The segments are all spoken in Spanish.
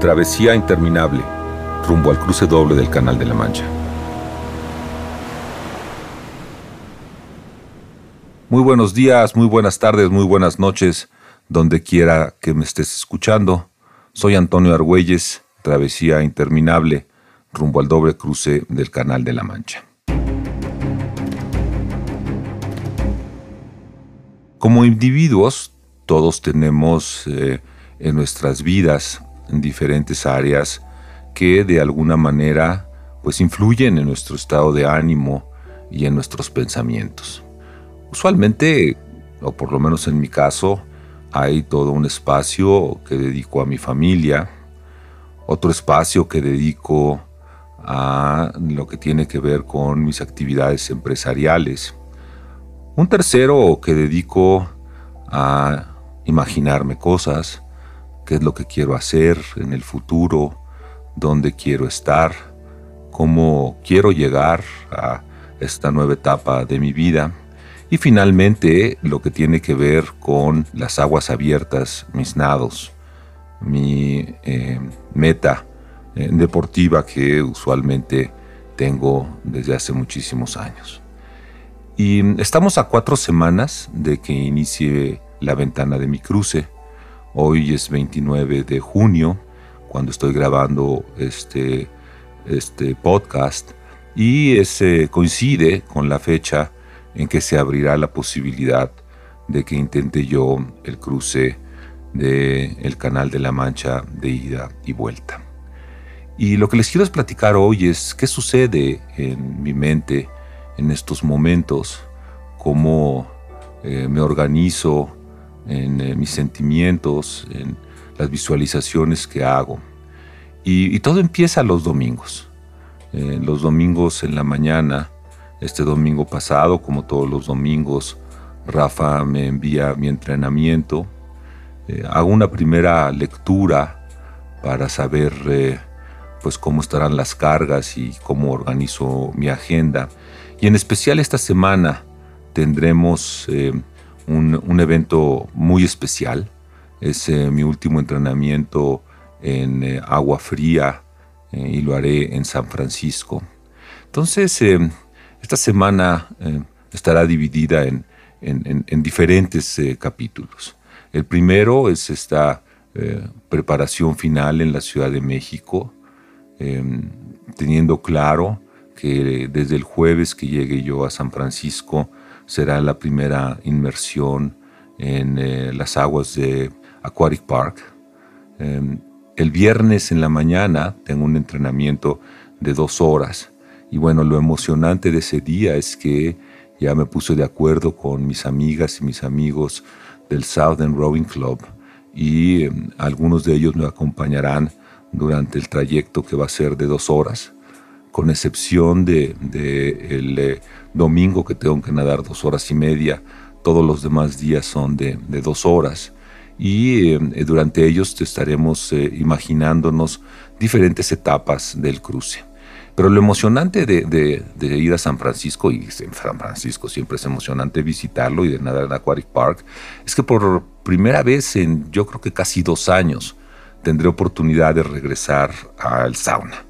Travesía interminable, rumbo al cruce doble del Canal de la Mancha. Muy buenos días, muy buenas tardes, muy buenas noches, donde quiera que me estés escuchando. Soy Antonio Argüelles, Travesía interminable, rumbo al doble cruce del Canal de la Mancha. Como individuos, todos tenemos eh, en nuestras vidas en diferentes áreas que de alguna manera pues influyen en nuestro estado de ánimo y en nuestros pensamientos. Usualmente, o por lo menos en mi caso, hay todo un espacio que dedico a mi familia, otro espacio que dedico a lo que tiene que ver con mis actividades empresariales, un tercero que dedico a imaginarme cosas, qué es lo que quiero hacer en el futuro, dónde quiero estar, cómo quiero llegar a esta nueva etapa de mi vida. Y finalmente lo que tiene que ver con las aguas abiertas, mis nados, mi eh, meta eh, deportiva que usualmente tengo desde hace muchísimos años. Y estamos a cuatro semanas de que inicie la ventana de mi cruce. Hoy es 29 de junio, cuando estoy grabando este, este podcast, y ese coincide con la fecha en que se abrirá la posibilidad de que intente yo el cruce del el Canal de la Mancha de ida y vuelta. Y lo que les quiero platicar hoy es qué sucede en mi mente en estos momentos, cómo eh, me organizo en eh, mis sentimientos, en las visualizaciones que hago. Y, todo empieza los domingos. Eh, los domingos en la mañana, este domingo pasado, como todos los domingos, Rafa me envía mi entrenamiento. Eh, hago una primera lectura para saber pues cómo estarán las cargas y cómo organizo mi agenda. Y en especial esta semana tendremos un, evento muy especial. Es eh, mi último entrenamiento en eh, agua fría eh, y lo haré en San Francisco. Entonces, esta semana estará dividida en, en diferentes capítulos. El primero es esta preparación final en la Ciudad de México, teniendo claro que desde el jueves que llegue yo a San Francisco, será la primera inmersión en eh, las aguas de Aquatic Park. Em, el viernes en la mañana tengo un entrenamiento de dos horas y bueno, lo emocionante de ese día es que ya me puse de acuerdo con mis amigas y mis amigos del Southern Rowing Club y em, algunos de ellos me acompañarán durante el trayecto que va a ser de dos horas con excepción de, eh, domingo que tengo que nadar dos horas y media, todos los demás días son de, dos horas. Y eh, durante ellos estaremos eh, imaginándonos diferentes etapas del cruce. Pero lo emocionante de, ir a San Francisco, y en San Francisco siempre es emocionante visitarlo y de nadar en Aquatic Park, es que por primera vez en yo creo que casi dos años tendré oportunidad de regresar al sauna.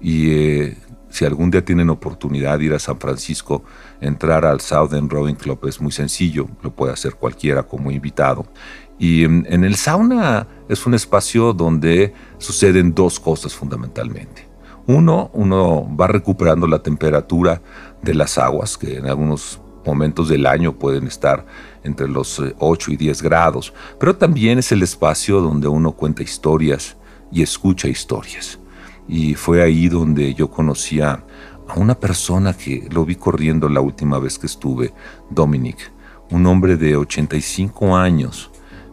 Y si algún día tienen oportunidad de ir a San Francisco, entrar al Southern Rowing Club es muy sencillo, lo puede hacer cualquiera como invitado. Y en, el sauna es un espacio donde suceden dos cosas fundamentalmente. Uno, uno va recuperando la temperatura de las aguas, que en algunos momentos del año pueden estar entre los 8 eh, y 10 grados, pero también es el espacio donde uno cuenta historias y escucha historias. Y fue ahí donde yo conocía a una persona que lo vi corriendo la última vez que estuve, Dominic, un hombre de 85 años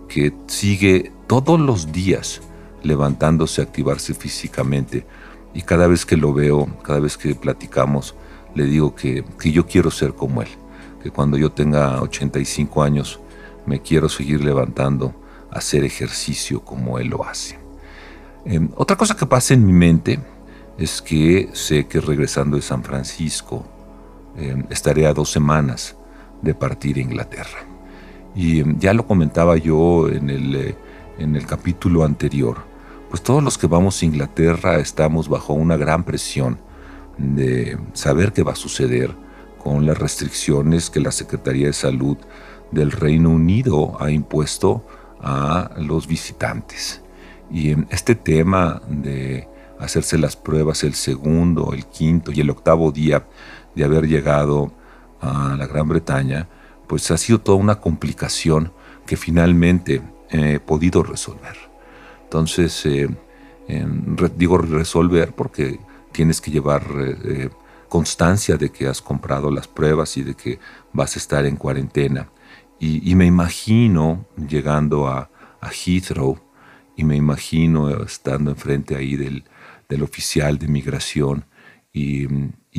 que sigue todos los días levantándose, activarse físicamente. Y cada vez que lo veo, cada vez que platicamos, le digo que, que yo quiero ser como él, que cuando yo tenga 85 años me quiero seguir levantando, hacer ejercicio como él lo hace. Em, otra cosa que pasa en mi mente es que sé que regresando de San Francisco em, estaré a dos semanas de partir a Inglaterra. Y em, ya lo comentaba yo en el, eh, en el capítulo anterior. pues todos los que vamos a Inglaterra estamos bajo una gran presión de saber qué va a suceder con las restricciones que la Secretaría de Salud del Reino Unido ha impuesto a los visitantes. Y este tema de hacerse las pruebas el segundo, el quinto y el octavo día de haber llegado a la Gran Bretaña, pues ha sido toda una complicación que finalmente he podido resolver. Entonces, eh, digo resolver porque tienes que llevar eh, eh, constancia de que has comprado las pruebas y de que vas a estar en cuarentena. Y, me imagino llegando a, Heathrow y me imagino estando enfrente ahí del, del oficial de migración y,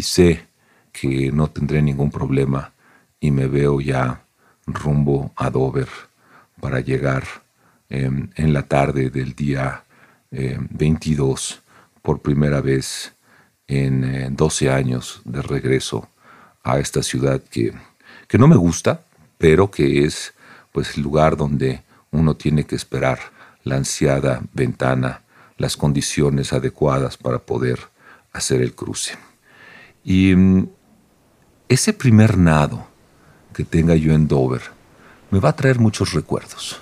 sé que no tendré ningún problema y me veo ya rumbo a Dover para llegar em, en la tarde del día 22 em, por primera vez en 12 eh, años de regreso a esta ciudad que, que no me gusta, pero que es pues el lugar donde uno tiene que esperar la ansiada ventana, las condiciones adecuadas para poder hacer el cruce. Y mm, ese primer nado que tenga yo en Dover me va a traer muchos recuerdos.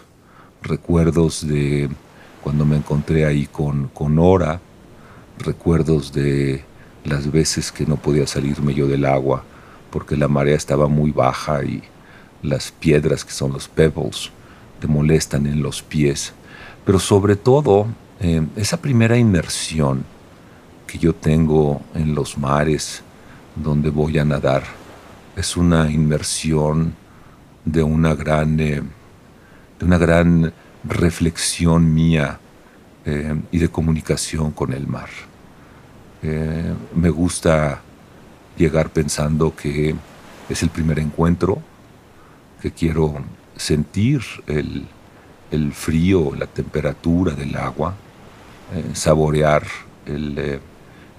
Recuerdos de cuando me encontré ahí con, con Ora, recuerdos de las veces que no podía salirme yo del agua porque la marea estaba muy baja y las piedras que son los pebbles te molestan en los pies. Pero sobre todo, eh, esa primera inmersión que yo tengo en los mares donde voy a nadar es una inmersión de una gran, eh, de una gran reflexión mía eh, y de comunicación con el mar. Me gusta llegar pensando que es el primer encuentro, que quiero sentir el, frío, la temperatura del agua, eh, saborear el,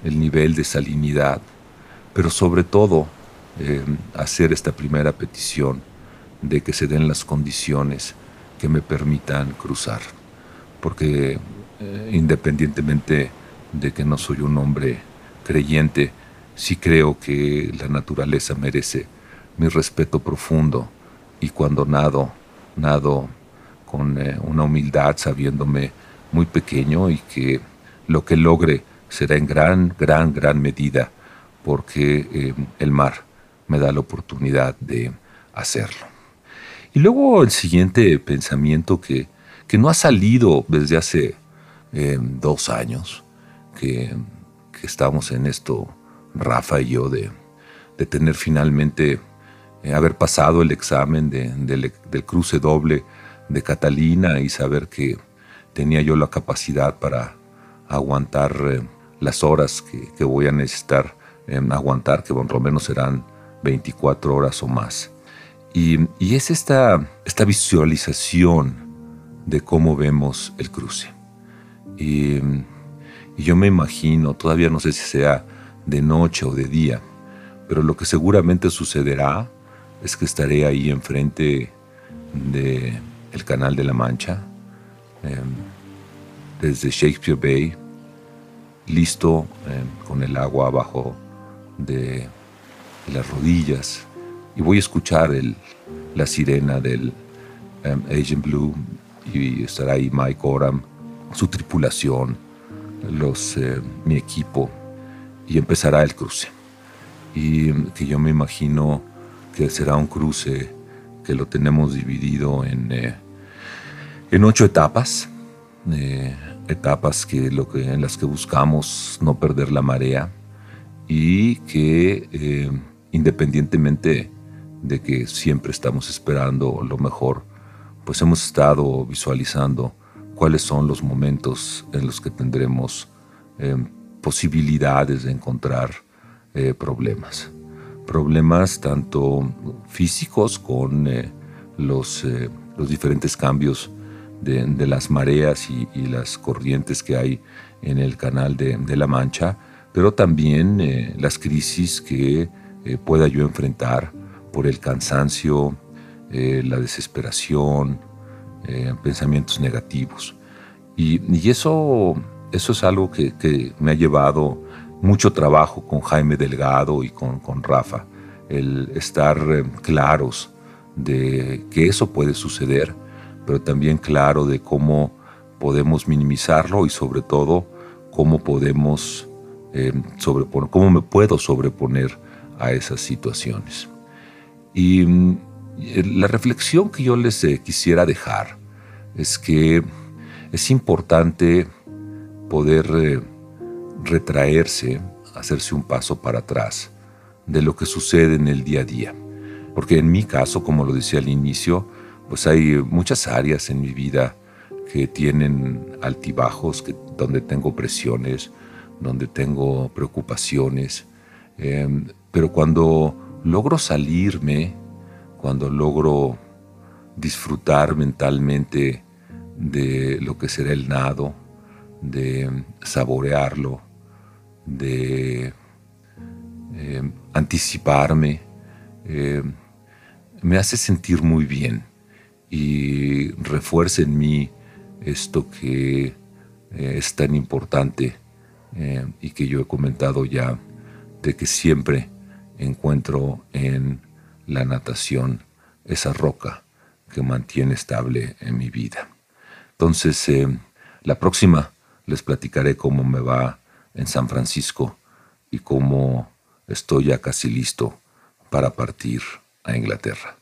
el, nivel de salinidad, pero sobre todo hacer esta primera petición de que se den las condiciones que me permitan cruzar, porque independientemente de que no soy un hombre creyente, sí creo que la naturaleza merece mi respeto profundo y cuando nado, nado con eh, una humildad, sabiéndome muy pequeño y que lo que logre será en gran, gran, gran medida porque eh, el mar me da la oportunidad de hacerlo. Y luego el siguiente pensamiento que, que no ha salido desde hace eh, dos años, que, estamos en esto, Rafa y yo, de, tener finalmente, haber pasado el examen del cruce doble de Catalina y saber que tenía yo la capacidad para aguantar eh, las horas que, voy a necesitar em, aguantar, que por lo menos serán 24 horas o más. Y, es esta, esta visualización de cómo vemos el cruce. Y y yo me imagino, todavía no sé si sea de noche o de día, pero lo que seguramente sucederá es que estaré ahí enfrente del el Canal de la Mancha, em, desde Shakespeare Bay, listo em, con el agua abajo de las rodillas, y voy a escuchar el, la sirena del um, Agent Blue y estará ahí Mike Oram, su tripulación, los, mi equipo y empezará el cruce. Y que yo me imagino que será un cruce que lo tenemos dividido en, eh, en ocho etapas, eh, etapas que, lo que, en las que buscamos no perder la marea y que independientemente de que siempre estamos esperando lo mejor, pues hemos estado visualizando cuáles son los momentos en los que tendremos eh, posibilidades de encontrar eh, problemas. Problemas tanto físicos con eh, los, los, diferentes cambios de, las mareas y, las corrientes que hay en el canal de, de la Mancha, pero también las crisis que pueda yo enfrentar por el cansancio, la desesperación, eh, pensamientos negativos. Y, eso eso es algo que, me ha llevado mucho trabajo con Jaime Delgado y con, con Rafa, el estar eh, claros de que eso puede suceder, pero también claro de cómo podemos minimizarlo y sobre todo cómo podemos eh, sobreponer, cómo me puedo sobreponer a esas situaciones. Y mm, la reflexión que yo les eh, quisiera dejar es que es importante poder eh, retraerse, hacerse un paso para atrás de lo que sucede en el día a día. Porque en mi caso, como lo decía al inicio, pues hay muchas áreas en mi vida que tienen altibajos, que, donde tengo presiones, donde tengo preocupaciones. Em, pero cuando logro salirme, cuando logro disfrutar mentalmente de lo que será el nado, de saborearlo, de em, anticiparme, em, me hace sentir muy bien y refuerza en mí esto que eh, es tan importante eh, y que yo he comentado ya, de que siempre encuentro en la natación esa roca que mantiene estable en mi vida. Entonces, eh, la próxima les platicaré cómo me va en San Francisco y cómo estoy ya casi listo para partir a Inglaterra.